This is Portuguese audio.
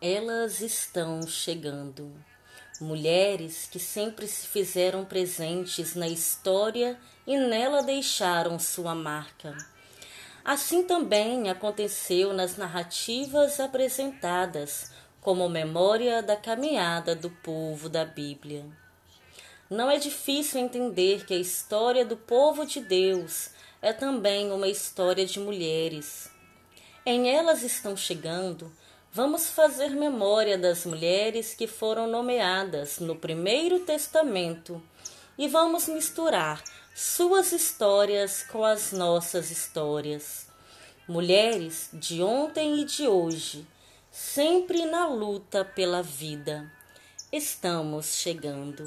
Elas estão chegando. Mulheres que sempre se fizeram presentes na história e nela deixaram sua marca. Assim também aconteceu nas narrativas apresentadas como memória da caminhada do povo da Bíblia. Não é difícil entender que a história do povo de Deus é também uma história de mulheres. Em elas estão chegando vamos fazer memória das mulheres que foram nomeadas no Primeiro Testamento e vamos misturar suas histórias com as nossas histórias. Mulheres de ontem e de hoje, sempre na luta pela vida. Estamos chegando.